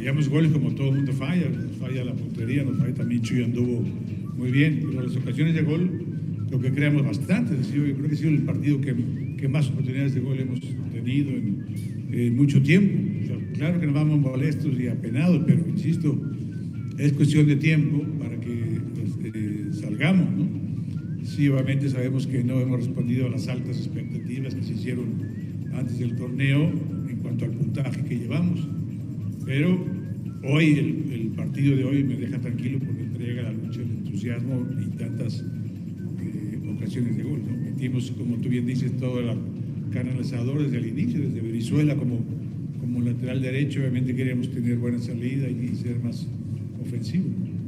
fallamos goles como todo el mundo falla, nos falla la puntería, nos falla también Chuy anduvo muy bien, pero las ocasiones de gol lo que creamos bastante, yo creo que ha sido el partido que, que más oportunidades de gol hemos tenido en, en mucho tiempo. Claro que nos vamos molestos y apenados, pero insisto, es cuestión de tiempo para que pues, eh, salgamos, ¿no? Sí, obviamente sabemos que no hemos respondido a las altas expectativas que se hicieron antes del torneo en cuanto al puntaje que llevamos. Pero hoy, el, el partido de hoy me deja tranquilo porque entrega la lucha, el entusiasmo y tantas eh, ocasiones de gol. ¿no? Metimos, como tú bien dices, toda la carne al asador desde el inicio, desde Venezuela como, como lateral derecho. Obviamente queríamos tener buena salida y ser más ofensivo.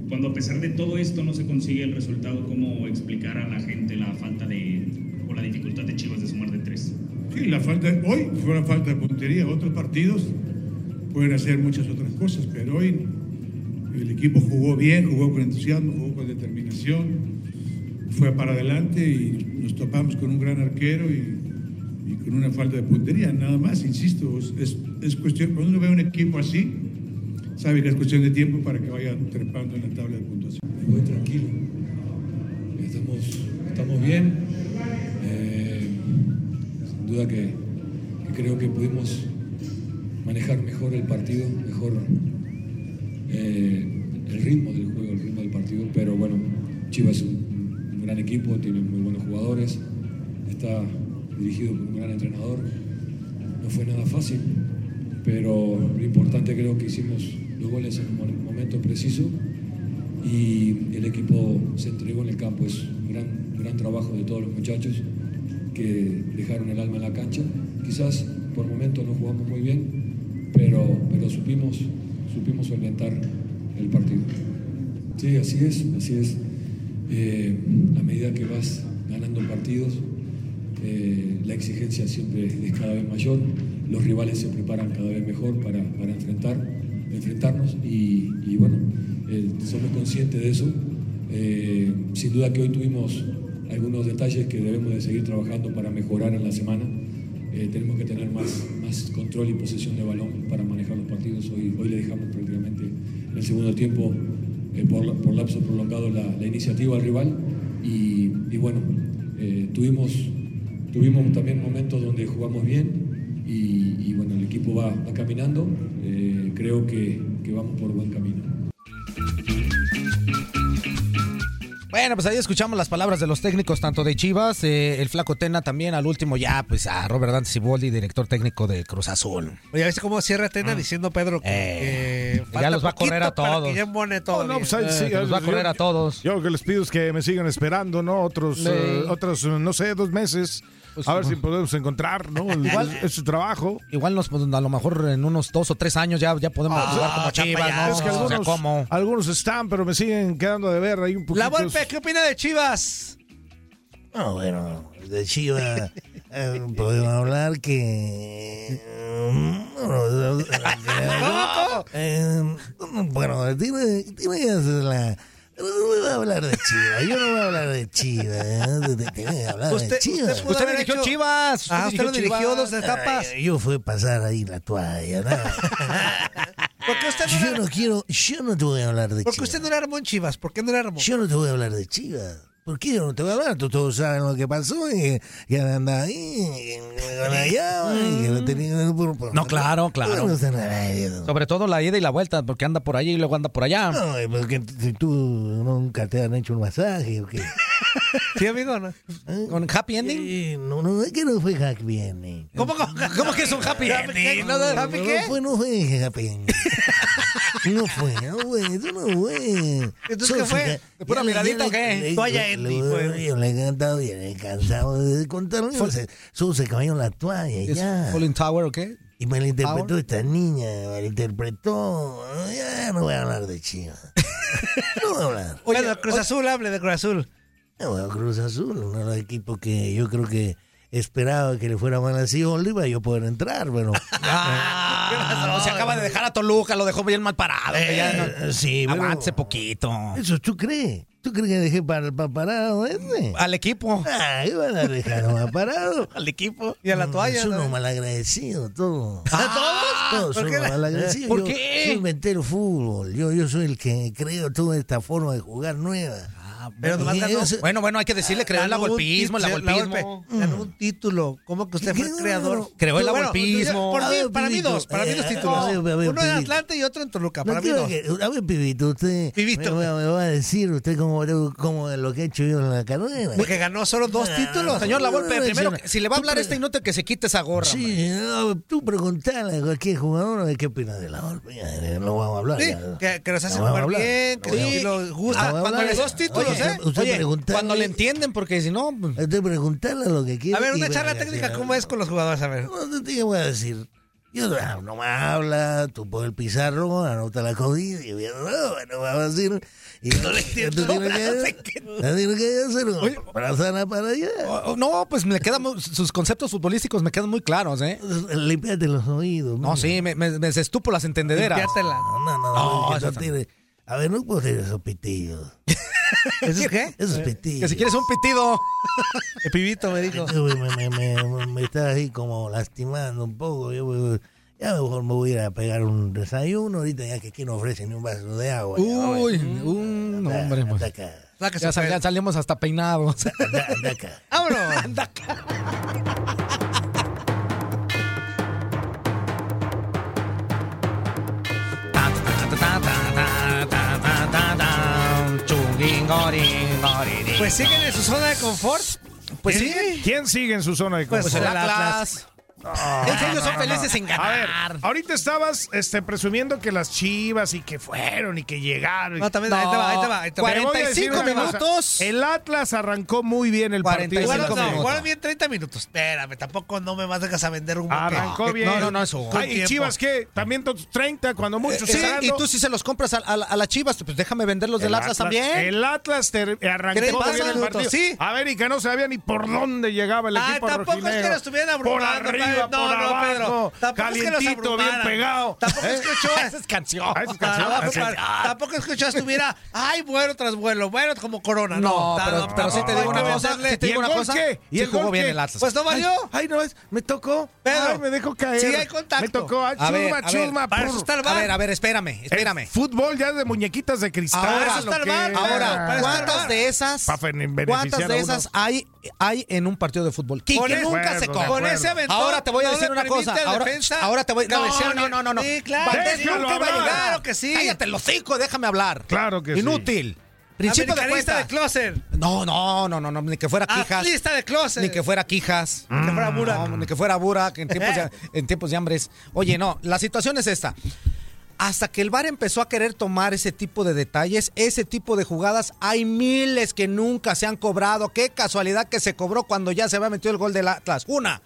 Cuando a pesar de todo esto no se consigue el resultado, ¿cómo explicar a la gente la falta de o la dificultad de Chivas de sumar de tres? Sí, la falta, hoy fue una falta de puntería. Otros partidos pueden hacer muchas otras cosas, pero hoy el equipo jugó bien, jugó con entusiasmo, jugó con determinación, fue para adelante y nos topamos con un gran arquero y, con una falta de puntería. Nada más, insisto, es, es, es cuestión, cuando uno ve un equipo así, sabe que es cuestión de tiempo para que vaya trepando en la tabla de puntuación. Muy tranquilo. Estamos, bien. Eh, sin duda que creo que pudimos manejar mejor el partido, mejor eh, el ritmo del juego, el ritmo del partido. Pero bueno, Chivas es un, gran equipo, tiene muy buenos jugadores, está dirigido por un gran entrenador. No fue nada fácil, pero lo importante creo que hicimos los goles en un momento preciso y el equipo se entregó en el campo. Es un gran, gran trabajo de todos los muchachos que dejaron el alma en la cancha. Quizás por momentos no jugamos muy bien, pero, pero supimos, supimos solventar el partido. Sí, así es, así es. Eh, a medida que vas ganando partidos, eh, la exigencia siempre es cada vez mayor, los rivales se preparan cada vez mejor para, para enfrentar, enfrentarnos y, bueno, eh, somos conscientes de eso. Sin duda que hoy tuvimos algunos detalles que debemos de seguir trabajando para mejorar en la semana. Eh, tenemos que tener más, más control y posesión de balón para manejar los partidos. Hoy, hoy le dejamos prácticamente el segundo tiempo eh, por, por lapso prolongado la, iniciativa al rival y, bueno, eh, tuvimos, tuvimos también momentos donde jugamos bien y, bueno, el equipo va, va caminando, creo que vamos por buen camino. Bueno, pues ahí escuchamos las palabras de los técnicos, tanto de Chivas, eh, el Flaco Tena también, al último ya, pues a Robert Dante Siboldi, director técnico de Cruz Azul. Oye, ¿viste cómo cierra Tena diciendo Pedro que, Eh, que ya los va a correr a todos. Que ya todo. No, bien? pues ahí sí, que nos va a correr yo- a todos. Yo lo que les pido es que me sigan esperando, ¿no? Otros, Sí. eh, otros, eh, no sé, dos meses. Pues, a ver si podemos encontrar, ¿no? Igual- ese trabajo. Igual nos, pues, a lo mejor en unos dos o tres años ya, ya podemos Ah, jugar como chapa Chivas. ¿no? es que O sea, algunos, ¿cómo? algunos están, pero me siguen quedando de ver ahí un poquito. La Volpe, ¿qué opina de Chivas? No, bueno, de Chivas eh, podemos hablar que... Eh, bueno, tiene, tiene que No voy a hablar de Chivas, yo no voy a hablar de Chivas, ¿eh? Hablar Usted- de Chivas. usted Usted dirigió hecho- Chivas. Ah, usted lo dirigió dos etapas. Ay, yo fui a pasar ahí la toalla, ¿no? Porque usted no Yo era, no quiero, yo no te voy a hablar de porque Chivas. usted no era armó en Chivas. ¿Por qué no era armó? Yo no te voy a hablar de Chivas. ¿Por qué yo no te voy a hablar? Tú todos saben lo que pasó y que, anda ahí, y llave, y que no tenía... por- por- No, claro, claro. Sobre todo la ida y la vuelta, porque anda por allí y luego anda por allá. No, porque si tú nunca te han hecho un masaje o qué. Sí, amigo, ¿no? ¿Eh? ¿Con happy ending? Eh, no, no, es que no fue happy ending. ¿Cómo, cómo, ¿Cómo que es un happy ending? ¿No, no, ¿Happy no, qué? No fue, no fue happy ending. No fue, no fue, eso no fue. ¿Entonces qué fue? ¿De pura miradita o qué? Toalla ending, fue. Yo le he cantado bien, he cansado de contarlo. Se, se cayó la toalla y ¿Es ya. Falling Tower o qué? Y me la interpretó Power? esta niña, me la interpretó. Ya no voy a hablar de Chivas. No voy a hablar. bueno, Cruz Azul, hable de Cruz Azul. No, bueno, Cruz Azul, uno de los equipos que yo creo que esperaba que le fuera mal así, iba yo poder entrar, pero. Ah, se acaba de dejar a Toluca, lo dejó bien mal parado. que ya no- Eh, sí, pero- poquito. Eso tú crees. ¿Tú crees que dejé para, para parado ese? Al equipo. Ah, iban a dejar más parado. Al equipo. Y a la toalla. Son ¿no? unos malagradecidos, todos. Ah, Todos ¿por son malagradecidos. ¿Por Yo- qué? Yo inventé el fútbol. Yo, yo soy el que creo toda esta forma de jugar nueva. Pero nomás ganó- Bueno, bueno, hay que decirle, creó el golpismo, el golpismo. Volpe, Ganó un título. ¿Cómo que usted fue el creador? Creó el Bueno, golpismo. Por A mí, ver, para mí dos, para mí eh, dos a títulos. Uno en. Atlanta y otro en Toluca. Para mí dos. a ver, pibito, usted. Me, va a decir usted cómo, cómo lo que he hecho yo en la carrera. Porque ganó solo dos Ah, títulos. Señor La Volpe, primero, si le va a hablar este inútil, que se quite esa gorra. Sí, tú preguntale a cualquier jugador ver qué opina de la Volpe. No vamos a hablar. Que, nos hace jugar hablar. bien, que lo gusta. No vamos a Cuando le dos títulos, Oye, ¿eh? Usted Oye, cuando le entienden, porque si no... pues, Usted preguntarle lo que quiera. A ver, una charla técnica. ¿cómo es con los jugadores? A ver. No te voy a decir. Yo no, no me habla, tú pones el pizarro, anota la comida y yo no, no me va a decir. Y no le entiendo. Tú tienes que, tienes que hacer para allá. oh, No, pues me quedan sus conceptos futbolísticos me quedan muy claros, ¿eh? Limpiate los oídos. No, sí, me, me, me destupo las entendederas. Limpiátela. No, no, no. No, no tiene- A ver, no puedo hacer esos pitillos. ¿Eso es qué? Esos pitillos. Que si quieres un pitido. El pibito me dijo. Me, me, me, me- me está así como lastimando un poco. Yo, voy- ya mejor me voy a ir a pegar un desayuno ahorita, ya que aquí no ofrecen ni un vaso de agua. Uy, un Anda, hombre. anda pues. acá. Ya, sal- ya pues. salimos hasta peinados. Anda, anda acá. Pues siguen en su zona de confort. Pues sí. ¿Quién sigue en su zona de Pues confort? el Atlas. Es que ellos son felices sin A ver, ganar. ahorita estabas este, presumiendo que las chivas y que fueron y que llegaron. No, también, ahí te va, ahí te va. Ahí te va. Te voy a decir 45 una cosa. minutos. El Atlas arrancó muy bien el 45 partido. No, minutos. jugaron bien 30 minutos. Espérame, tampoco no me vas a vender un Arrancó bien. No, no, no, eso. Ay, ¿Y. Chivas qué? También tos- 30, cuando mucho. Sí, cerrando. y tú si se los compras a, a, a las chivas, pues déjame venderlos del El Atlas, también. El Atlas arrancó ¿Qué le pasa, bien el partido. Sí. A ver, y que no sabía ni por dónde llegaba el Ah, equipo tampoco es que lo estuvieran Por abrumando, arriba no, por no, abajo, Pedro. Calientito, bien pegado. Tampoco ¿Eh? escuchó. Esa es canción. Ah, esa es canción. Tampoco, escuchó estuviera, ay, vuelo tras vuelo, vuelo como corona. No, No, pero, no, pero sí te digo una cosa. te ¿Y digo una cosa. qué? ¿Y el jugó bien qué? el Atlas. Pues no valió. Ay, no, es- me tocó. Pedro. Ay, me dejó caer. Sí, hay contacto. Me tocó. Ay, A ver, chusma, a ver, chusma, para eso pur. está el A ver, a ver, espérame, espérame. fútbol ya de muñequitas de cristal. Ahora, eso está el ¿o qué? bar, Ahora, Para estar ¿cuántas de esas, cuántas de esas hay, hay en un partido de fútbol? Con ese- nunca se come. Con ese aventón, Ahora te voy a decir una cosa. Ahora, ahora te voy no, cabecear no, no, no, no. Sí, claro. Valdés nunca iba a llegar. Claro que sí. Cállate el hocico, déjame hablar. Claro que sí. Inútil. Principio de cuenta. de closer. No, no, no, no, no, ni que fuera Quijas. Atlista de closer. Ni que fuera Quijas. Ni que fuera Burak. No, ni que fuera Burak en tiempos de, en tiempos de hambres. Oye, no, la situación es esta. Hasta que el VAR empezó a querer tomar ese tipo de detalles, ese tipo de jugadas, hay miles que nunca se han cobrado. Qué casualidad que se cobró cuando ya se había metido el gol del Atlas. Una,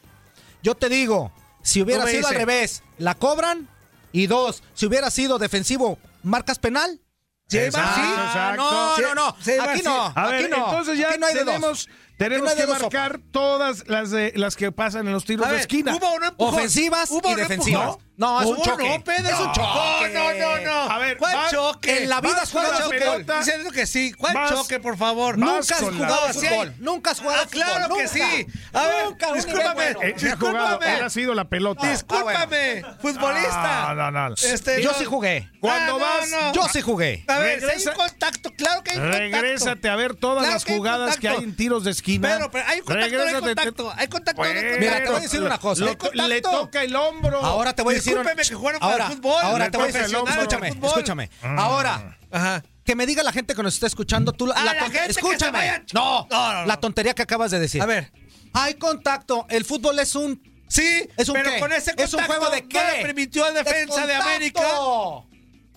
yo te digo, si hubiera sido al revés, la cobran. Y dos, si hubiera sido defensivo, ¿marcas penal? Exacto, sí. exacto. No, no, no. aquí no. A ver, aquí no. entonces ya Aquí no hay dos. Tenemos, que marcar todas las de las que pasan en los tiros de esquina. hubo un empujón. Ofensivas Hubo y un defensivas. empujón. No, es un choque. No, Pedro, es un No, choque. No, no, no. A ver, ¿cuál va- choque? en la vida has jugado fútbol. Diciendo que sí. ¿Cuál Vas- choque, por favor? Nunca has jugado fútbol. Nunca has jugado Ah, claro fútbol. que Nunca. sí. A ver, Nunca, un discúlpame. bueno. Eh, Discúlpame. él ha sido la pelota. Discúlpame, futbolista. Ah, no, no. Este, Yo sí jugué. Cuando Ah, vas. Yo sí jugué. A ver, si hay un contacto, claro que hay. Regrésate a ver todas Claro las que jugadas que hay en tiros de esquina. Pedro, pero hay contacto, hay contacto. Hay contacto. Mira, te voy a decir una cosa. Le, toca el hombro. Ahora te voy a decir. Discúlpeme que jugaron ahora, el fútbol. Ahora te voy a decir, escúchame, fútbol. escúchame. Mm. Ahora, Ajá. que me diga la gente que nos está escuchando, tú la, Ah, la gente escúchame. No, No, no, no. la tontería que acabas de decir. A ver. Hay contacto. El fútbol es un Sí, ¿Es un pero qué? con ese contacto ¿Es un juego de qué? le permitió defensa de. América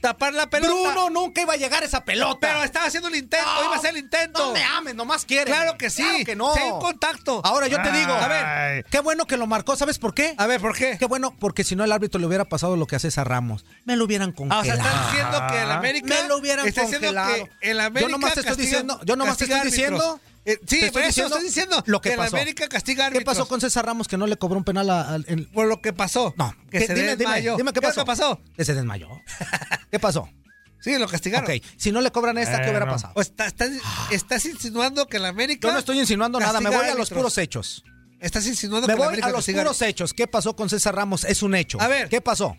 tapar la pelota. Bruno nunca iba a llegar a esa pelota. Pero estaba haciendo el intento, No, iba a hacer el intento. No me ames, nomás quieres. Claro que sí. Claro que no. Sí contacto. Ahora yo te digo, a ver, qué bueno que lo marcó, ¿sabes por qué? A ver, ¿por qué? Qué bueno, porque si no el árbitro le hubiera pasado lo que hace César Ramos. Me lo hubieran Ah, o congelado. sea, están diciendo que el América Me lo hubieran está diciendo congelado. que el América Yo nomás te estoy diciendo, yo nomás te estoy diciendo. Eh, sí, por eso diciendo estoy diciendo lo que que el pasó. América castiga ¿Qué pasó con César Ramos que no le cobró un penal a, a- en- Por lo que pasó. No, que ¿qué? se dime, desmayó. dime qué pasó. que pasó? Que se desmayó. ¿Qué pasó? Sí, lo castigaron. Ok, si no le cobran esta, ¿qué hubiera pasado? O está- estás, estás insinuando que el América. Yo no estoy insinuando nada, me voy a los puros hechos. Estás insinuando Me que el voy América a los puros hechos. ¿Qué pasó con César Ramos? Es un hecho. A ver. ¿Qué pasó?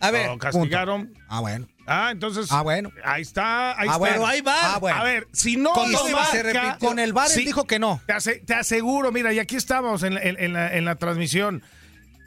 A ver, Lo castigaron. Ah, bueno. Ah, entonces. Ah, bueno. Ahí está, ahí Ah, está. bueno. pero ahí va. Ah, bueno. A ver, si no Con y marca- VAR, se repitió. Con el VAR él Sí. dijo que no. Te, ase- te aseguro, mira, y aquí estamos en, la- en- en la, en la transmisión.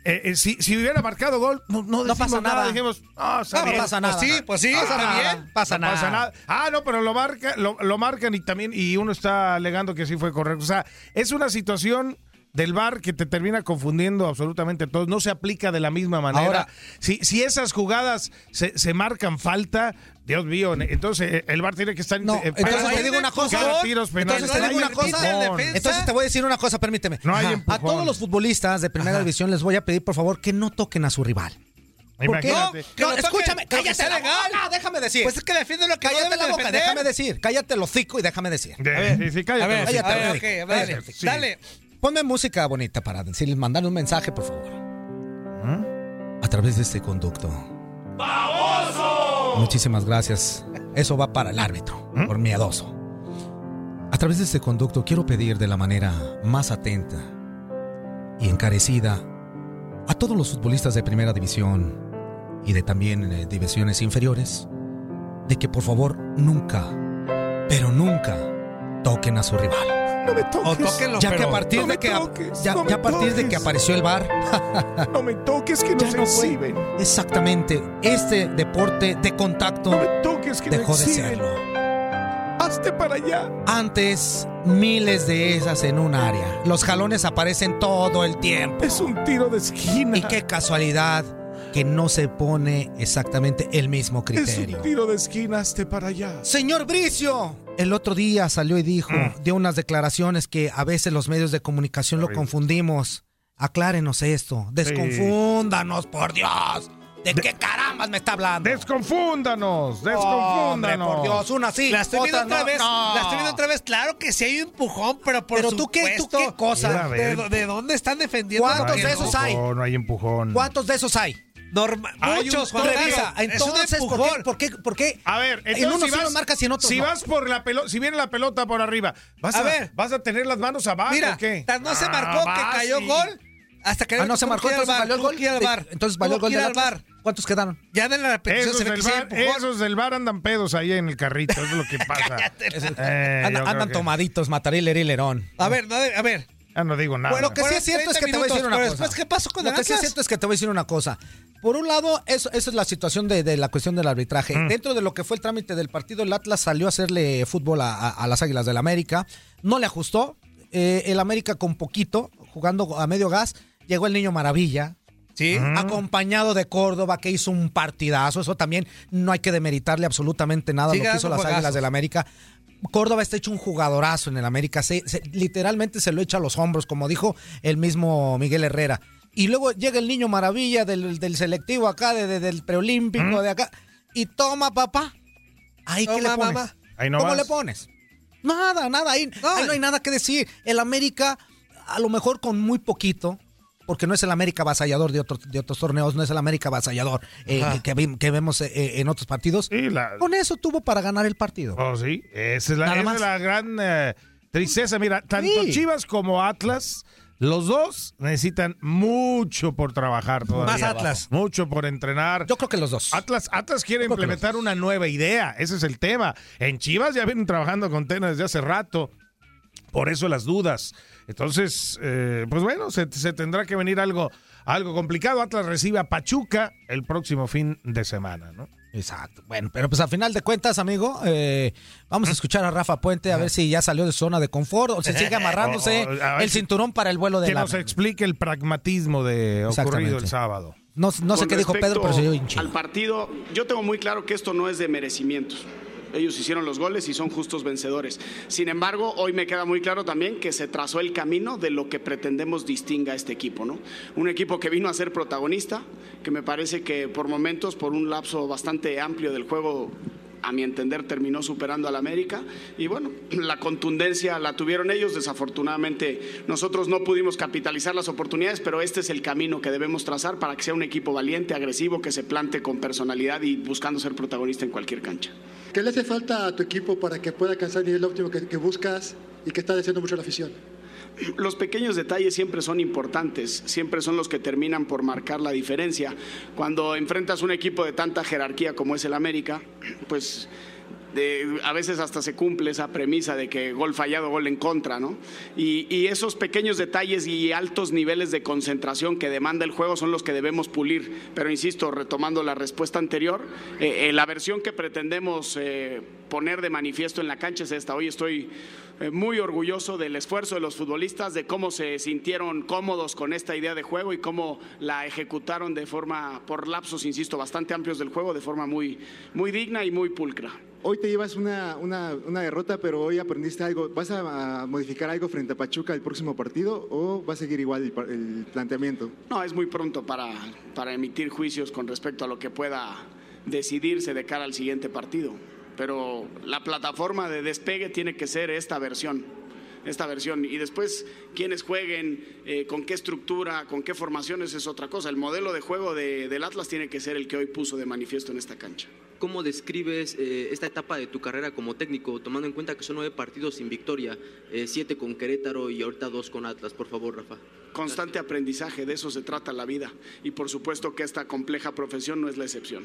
Eh, eh, si, si hubiera marcado gol, no, no, pasa nada. Dijimos, no, bien. pasa nada. Pues sí, pues sí, Pasa nada. bien. Pasa No pasa nada. Ah, no, pero lo, marca, lo, lo marcan y también, y uno está alegando que sí fue correcto. O sea, es una situación del VAR que te termina confundiendo absolutamente a todos. No se aplica de la misma manera. Ahora- si, si esas jugadas se, se marcan falta, Dios mío, entonces eh, el VAR tiene que estar... No, eh, entonces te digo una cosa. tiros. Entonces te No digo una cosa. Entonces te voy a decir una cosa, permíteme. No hay Ajá. A todos los futbolistas de primera división les voy a pedir, por favor, que no toquen a su rival. Imagínate. No, toque, escúchame, cállate la legal. boca, déjame decir. Pues es que defiende lo que cállate no la boca, defender. déjame decir. Cállate el hocico y déjame decir. De- sí, sí, cállate, A ver, cállate, a ver, Rick. ok, Cállate, dale, sí. dale. Ponme música bonita para decirles, mandarle un mensaje, por favor. A través de este conducto. Muchísimas gracias. Eso va para el árbitro, por miedoso. A través de este conducto quiero pedir de la manera más atenta y encarecida a todos los futbolistas de primera división y de también eh, divisiones inferiores de que por favor nunca, pero nunca toquen a su rival. No me O toques. tóquenlo, Ya que a partir no de que toques, ya, no me ya a partir de que apareció el bar, No me toques, que no Ya se no fue. exhiben. exactamente este deporte de contacto No me toques, que dejó de exhiben. serlo. Hazte para allá. Antes miles de esas en un área. Los jalones aparecen todo el tiempo. Es un tiro de esquina. Y qué casualidad que no se pone exactamente el mismo Es criterio. un tiro de esquina, hazte para allá. Señor Bricio, el otro día salió y dijo, dio unas declaraciones que a veces los medios de comunicación lo confundimos. Aclárenos esto, desconfúndanos, por Dios. ¿De qué carambas me está hablando? Desconfúndanos, Hombre, desconfúndanos. por Dios, una sí, La estoy viendo otra no. vez. No. La estoy viendo otra vez. Claro que sí hay un empujón, pero por Pero tú qué- tú supuesto, qué cosa. ¿De, dónde están defendiendo? ¿Cuántos que de no? esos hay? No, no hay empujón. ¿Cuántos de esos hay? Muchos, Revisa. Entonces, ¿por qué, por qué, por qué? A ver, en unos si vas, marcas y en otros si no. vas por la pelota, si viene la pelota por arriba, vas a, A ver. vas a tener las manos abajo, Mira, ¿o qué? no se Ah, marcó que vas cayó y- gol. Hasta que Ah, no se marcó, que entonces bar, valió el gol. que al bar. Entonces valió el gol que del al bar. ¿Cuántos quedaron? Ya en la repetición Esos se ve del, que bar, empujón. esos del bar andan pedos ahí en el carrito, eso es lo que pasa. Eh, andan que- tomaditos, mataril, lerón. A ver, no, a ver. Ah, no digo nada. Bueno, lo que sí es cierto es 30 que te voy a decir una pero cosa. después, ¿qué pasó con Lo el que sí es cierto es que te voy a decir una cosa. Por un lado, eso, esa es la situación de, de la cuestión del arbitraje. Mm. Dentro de lo que fue el trámite del partido, el Atlas salió a hacerle fútbol a, a- a las Águilas del América. No le ajustó. Eh, el América con poquito, jugando a medio gas, llegó el niño Maravilla. Sí. Acompañado de Córdoba, que hizo un partidazo. Eso también no hay que demeritarle absolutamente nada a Sigue lo que hizo las Águilas del América. Córdoba está hecho un jugadorazo en el América. Se- se- literalmente se lo echa a los hombros, como dijo el mismo Miguel Herrera. Y luego llega el niño maravilla del, del selectivo acá, de- de- del preolímpico de acá. Y toma, papá. Ahí qué Toma, le pones. mamá. Ahí ¿Cómo nomás. le pones? Nada, nada. Ahí No. ahí no hay nada que decir. El América, a lo mejor con muy poquito, porque no es el América avasallador de otros, de otros torneos, no es el América avasallador eh, que, vemos eh, eh, en otros partidos. Sí, la- Con eso tuvo para ganar el partido. Oh, sí, esa es la, Nada esa más. es la gran eh, tristeza. Mira, tanto Sí. Chivas como Atlas, los dos necesitan mucho por trabajar todavía. Más Atlas. Mucho por entrenar. Yo creo que los dos. Atlas, Atlas quiere implementar una nueva idea, ese es el tema. En Chivas ya vienen trabajando con Tena desde hace rato, por eso las dudas. Entonces, eh, pues bueno, se, se tendrá que venir algo, algo complicado. Atlas recibe a Pachuca el próximo fin de semana, ¿no? Exacto. Bueno, pero pues al final de cuentas, amigo, eh, vamos a escuchar a Rafa Puente a ver si ya salió de su zona de confort o si sigue amarrándose O- o- el si- cinturón para el vuelo de Que la... nos explique el pragmatismo de ocurrido el sábado. No, no sé qué dijo Pedro, pero se dio hinchado. Al partido, yo tengo muy claro que esto no es de merecimientos. Ellos hicieron los goles y son justos vencedores. Sin embargo, hoy me queda muy claro también que se trazó el camino de lo que pretendemos distinga a este equipo, ¿no? Un equipo que vino a ser protagonista, que me parece que por momentos, por un lapso bastante amplio del juego, a mi entender terminó superando al América y bueno, la contundencia la tuvieron ellos, desafortunadamente nosotros no pudimos capitalizar las oportunidades, pero este es el camino que debemos trazar para que sea un equipo valiente, agresivo, que se plante con personalidad y buscando ser protagonista en cualquier cancha. ¿Qué le hace falta a tu equipo para que pueda alcanzar el nivel óptimo que, que buscas y que está deseando mucho la afición? Los pequeños detalles siempre son importantes, siempre son los que terminan por marcar la diferencia. Cuando enfrentas un equipo de tanta jerarquía como es el América, pues a veces hasta se cumple esa premisa de que gol fallado, gol en contra, ¿no? Y, esos pequeños detalles y altos niveles de concentración que demanda el juego son los que debemos pulir. Pero insisto, retomando la respuesta anterior, eh, eh, la versión que pretendemos eh, poner de manifiesto en la cancha es esta. Hoy estoy muy orgulloso del esfuerzo de los futbolistas, de cómo se sintieron cómodos con esta idea de juego y cómo la ejecutaron de forma, por lapsos, insisto, bastante amplios del juego, de forma muy, muy digna y muy pulcra. Hoy te llevas una, una, una derrota, pero hoy aprendiste algo. ¿Vas a, a modificar algo frente a Pachuca el próximo partido o va a seguir igual el, el planteamiento? No, es muy pronto para, para emitir juicios con respecto a lo que pueda decidirse de cara al siguiente partido. Pero la plataforma de despegue tiene que ser esta versión. Esta versión. Y después, quienes jueguen, eh, con qué estructura, con qué formaciones es otra cosa. El modelo de juego de- del Atlas tiene que ser el que hoy puso de manifiesto en esta cancha. ¿Cómo describes eh, esta etapa de tu carrera como técnico, tomando en cuenta que son nueve partidos sin victoria, eh, siete con Querétaro y ahorita dos con Atlas? Por favor, Rafa. Constante aprendizaje, de eso se trata la vida. Y por supuesto que esta compleja profesión no es la excepción.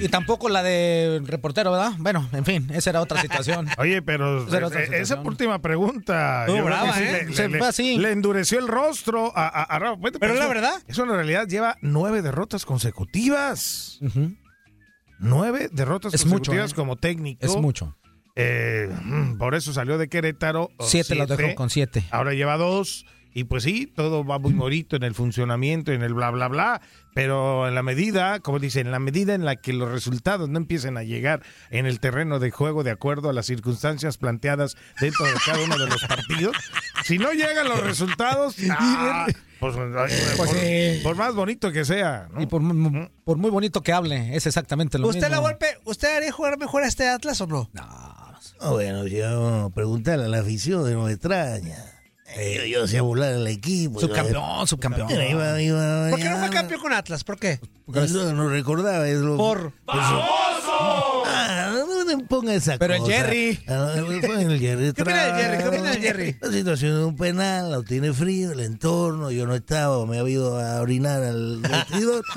Y tampoco la de reportero, ¿verdad? Bueno, en fin, esa era otra situación. Oye, pero Esa esa situación. última pregunta. Brava, sí ¿eh? le- Se le- fue así. Le endureció el rostro a, a- a Rafa Puente, Pero eso- la verdad. Eso en realidad lleva nueve derrotas consecutivas. Nueve derrotas Es mucho, consecutivas ¿eh? como técnico. Es mucho. Eh, mm, por eso salió de Querétaro. o Siete las dejó con siete. Ahora lleva dos. Y pues sí, todo va muy morito en el funcionamiento, en el bla, bla, bla. Pero en la medida, como dicen, en la medida en la que los resultados no empiecen a llegar en el terreno de juego de acuerdo a las circunstancias planteadas dentro de cada uno de los partidos, si no llegan los resultados, ah, Pues, Pues por, sí. por más bonito que sea. ¿no? Y por, mu- por muy bonito que hable, es exactamente lo ¿Usted mismo. la golpe, usted haría jugar mejor a este Atlas o no? No, bueno, yo preguntarle a la afición de no me extraña. Eh, yo, yo hacía volar al equipo. Subcampeón, subcampeón. Iba, iba, iba, ¿Por qué no fue campeón con Atlas? ¿Por qué? No, no recordaba eso. Por. Ah, no me ponga esa Pero el cosa. Jerry. Ah, no, el Jerry. ¿Qué opina del Jerry? ¿Qué opina del Jerry? La situación de un penal, lo tiene frío, el entorno, yo no estaba, me había ido a orinar al vestidor.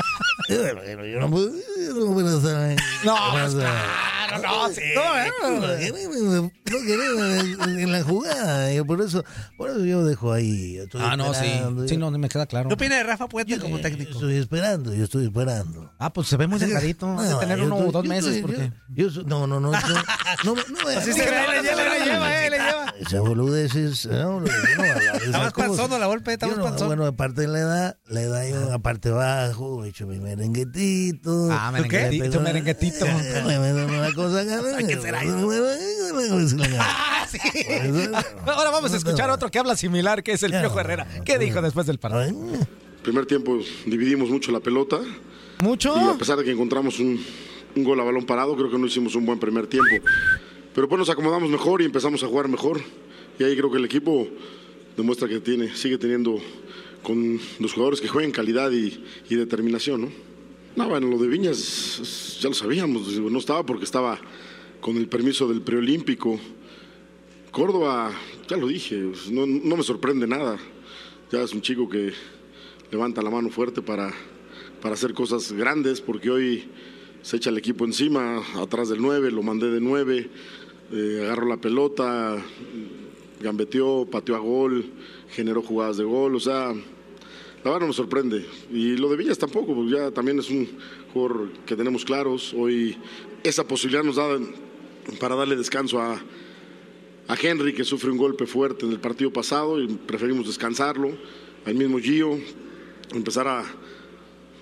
Y bueno, bueno, yo no puedo, yo no puedo estar ahí. No, puedo estar claro, no, sí. No no queremos en, en la jugada, y por eso, por eso yo dejo ahí. estoy Ah, no, sí. esperando, Sí, no, me queda claro. ¿Qué opina de Rafa Puente como yo técnico? Estoy esperando, yo estoy esperando. Ah, pues se ve muy delgadito. Ha de No, tener uno o dos yo meses. porque... yo- yo soy- no, no, no, no, no, no, Así no, se le lleva, le lleva, eh, le lleva. Esas boludeces, no, no, no cosas. panzón, la golpe, está Yo más no, panzón. Bueno, aparte de la edad, la edad yo aparte bajo, he hecho mi merenguetito. Ah, merenguetito, merenguetito. Me meto una cosa acá. ¿Qué será Ah, sí. Ahora vamos a escuchar otro que habla similar, que es el Piojo Herrera. ¿Qué dijo después del partido? Primer tiempo dividimos mucho la pelota. ¿Mucho? Y a pesar de que encontramos un, un gol a balón parado, creo que no hicimos un buen primer tiempo. Pero pues nos acomodamos mejor y empezamos a jugar mejor. Y ahí creo que el equipo demuestra que tiene, sigue teniendo con los jugadores que juegan calidad y, y determinación, ¿no? No, bueno, lo de Viñas ya lo sabíamos, no estaba porque estaba con el permiso del preolímpico. Córdoba, ya lo dije, no, no me sorprende nada. Ya es un chico que levanta la mano fuerte para, para hacer cosas grandes, porque hoy se echa el equipo encima, atrás del 9, lo mandé de 9, eh, agarró la pelota, gambeteó, pateó a gol, generó jugadas de gol, o sea, la verdad no sorprende. Y lo de Villas tampoco, porque ya también es un jugador que tenemos claros. Hoy esa posibilidad nos da para darle descanso a, a Henry, que sufre un golpe fuerte en el partido pasado, y preferimos descansarlo. Al mismo Gio, empezar a,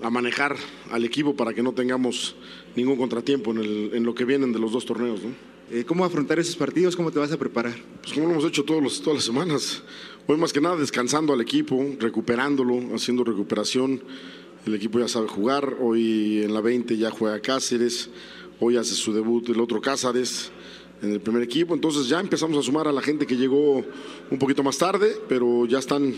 a manejar al equipo para que no tengamos ningún contratiempo en, el- en lo que vienen de los dos torneos. ¿no? Eh, ¿Cómo afrontar esos partidos? ¿Cómo te vas a preparar? Pues como lo hemos hecho todos los- todas las semanas. Hoy más que nada descansando al equipo, recuperándolo, haciendo recuperación. El equipo ya sabe jugar. Hoy en la 20 ya juega Cáceres. Hoy hace su debut el otro Cáceres en el primer equipo. Entonces ya empezamos a sumar a la gente que llegó un poquito más tarde, pero ya están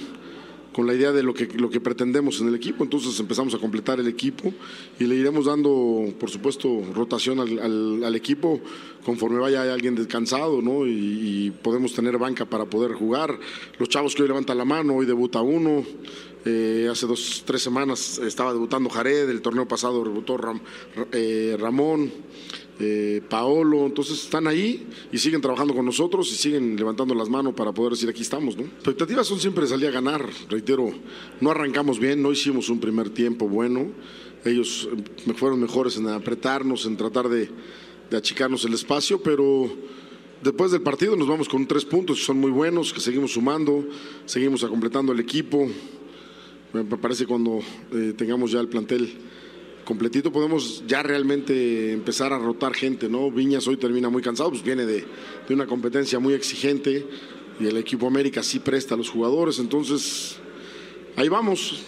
con la idea de lo que, lo que pretendemos en el equipo. Entonces empezamos a completar el equipo y le iremos dando, por supuesto, rotación al, al- al equipo conforme vaya alguien descansado, ¿no? Y, y podemos tener banca para poder jugar. Los chavos que hoy levantan la mano, hoy debuta uno. Eh, hace dos, tres semanas estaba debutando Jared, el torneo pasado debutó Ram- eh, Ramón eh, Paolo, entonces están ahí y siguen trabajando con nosotros y siguen levantando las manos para poder decir aquí estamos, ¿no? Expectativas son siempre salir a ganar, reitero, no arrancamos bien, no hicimos un primer tiempo bueno, ellos eh, fueron mejores en apretarnos, en tratar de, achicarnos el espacio, pero después del partido nos vamos con tres puntos que son muy buenos, que seguimos sumando, seguimos completando el equipo, me parece cuando eh, tengamos ya el plantel completito podemos ya realmente empezar a rotar gente, ¿no? Viñas hoy termina muy cansado, pues viene de, de una competencia muy exigente y el equipo América sí presta a los jugadores, entonces ahí vamos.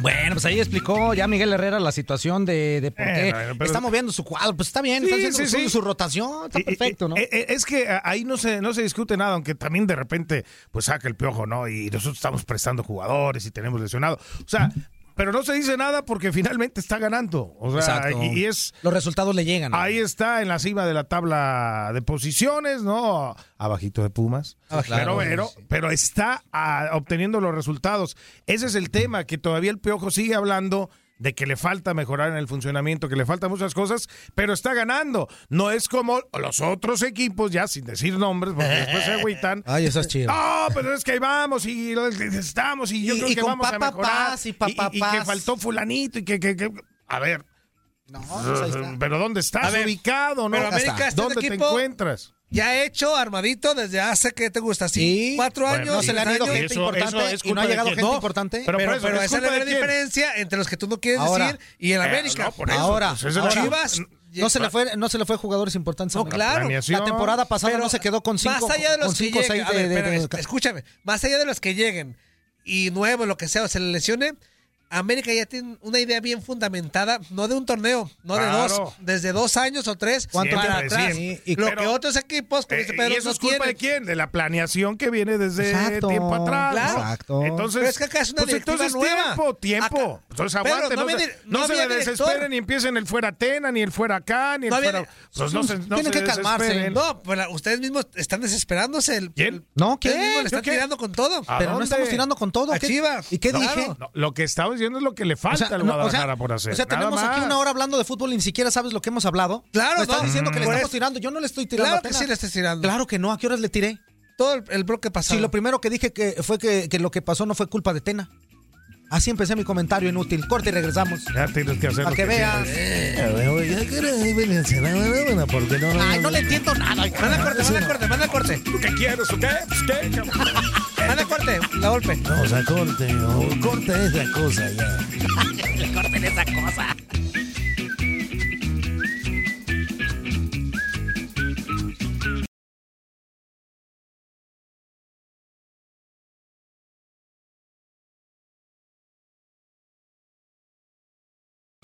Bueno, pues ahí explicó ya Miguel Herrera la situación de, de por qué Eh, pero- está moviendo su cuadro. Pues está bien, Sí, está haciendo sí, su, sí. su rotación, está perfecto, ¿no? Eh, eh, Es que ah, ahí no se, no se discute nada, aunque también de repente pues saca el piojo, ¿no? Y nosotros estamos prestando jugadores y tenemos lesionados. O sea, pero no se dice nada porque finalmente está ganando. O sea, y, y es... Los resultados le llegan. ¿no? Ahí está en la cima de la tabla de posiciones, ¿no? Abajito de Pumas. Pero, Claro. pero, pero está ah, obteniendo los resultados. Ese es el tema, que todavía el Piojo sigue hablando de que le falta mejorar en el funcionamiento, que le faltan muchas cosas, pero está ganando. No es como los otros equipos, ya sin decir nombres, porque después se agüitan. Ay, esas chidas. No, pero es que ahí vamos y estamos y yo Y- creo y que vamos a mejorar. y y, y que faltó fulanito y que... que- que- A ver, pues ahí está. pero ¿dónde estás ver, ubicado? ¿no? pero América está en ¿Dónde te equipo- encuentras? Ya hecho, armadito, desde hace, ¿qué te gusta? ¿Sí? Sí. ¿Cuatro Bueno, años? no se le han ¿Tres ido años? gente importante y no ha llegado gente importante. Pero, Pero pero, por eso, ¿es esa es la gran diferencia entre los que tú no quieres Ahora. decir y el Eh, América. no, Ahora, pues, ahora, Chivas. no se le fue, no se le fue jugadores importantes. No, claro. La temporada pasada Pero no se quedó con cinco, Más allá de los con que lleguen, escúchame, más allá de los que lleguen, y nuevo, lo que sea, o se le lesione, América ya tiene una idea bien fundamentada, no de un torneo, no de dos, desde dos años o tres ¿Cuánto para tiempo? atrás. Sí, Y lo pero- que otros equipos, como dice Eh, Pedro, ¿Y eso no es culpa de quién? De la planeación que viene desde Exacto. tiempo atrás. Exacto. Entonces, Pero es que acá es una pues entonces nueva. tiempo, tiempo. Acá- Entonces Pero aguante, no no, se, no no director. desesperen y empiecen el fuera Tena, ni el fuera acá, ni el No había- fuera... Pues no se, no Tienen se que calmarse. desesperen. No, pues ustedes mismos están desesperándose. El, ¿Quién? No, Ustedes ¿qué? mismos le ¿Yo están tirando con todo. ¿A Pero no estamos tirando con todo. A ¿Qué- Chivas. ¿Y qué dije? Lo que estaba diciendo es lo que le falta O sea, al no, o sea, Guadalajara por hacer. O sea, tenemos aquí una hora hablando de fútbol y ni siquiera sabes lo que hemos hablado. Claro, Me estás no. diciendo que le estamos tirando. Yo no le estoy tirando. Claro que sí le estás tirando. Claro que no. ¿A qué horas le tiré? Todo el, el bloque pasado. Sí, lo primero que dije que fue que, que lo que pasó no fue culpa de Tena. Así empecé mi comentario inútil. Corte y regresamos. Ya tienes que hacer Para lo que veas. Ay, no le entiendo nada. Manda corte, manda corte, manda corte. ¿Qué quieres o qué? Pues, ¿Qué? Manda corte, la golpe. Vamos a corte, o corta esa cosa ya. Corten esa cosa.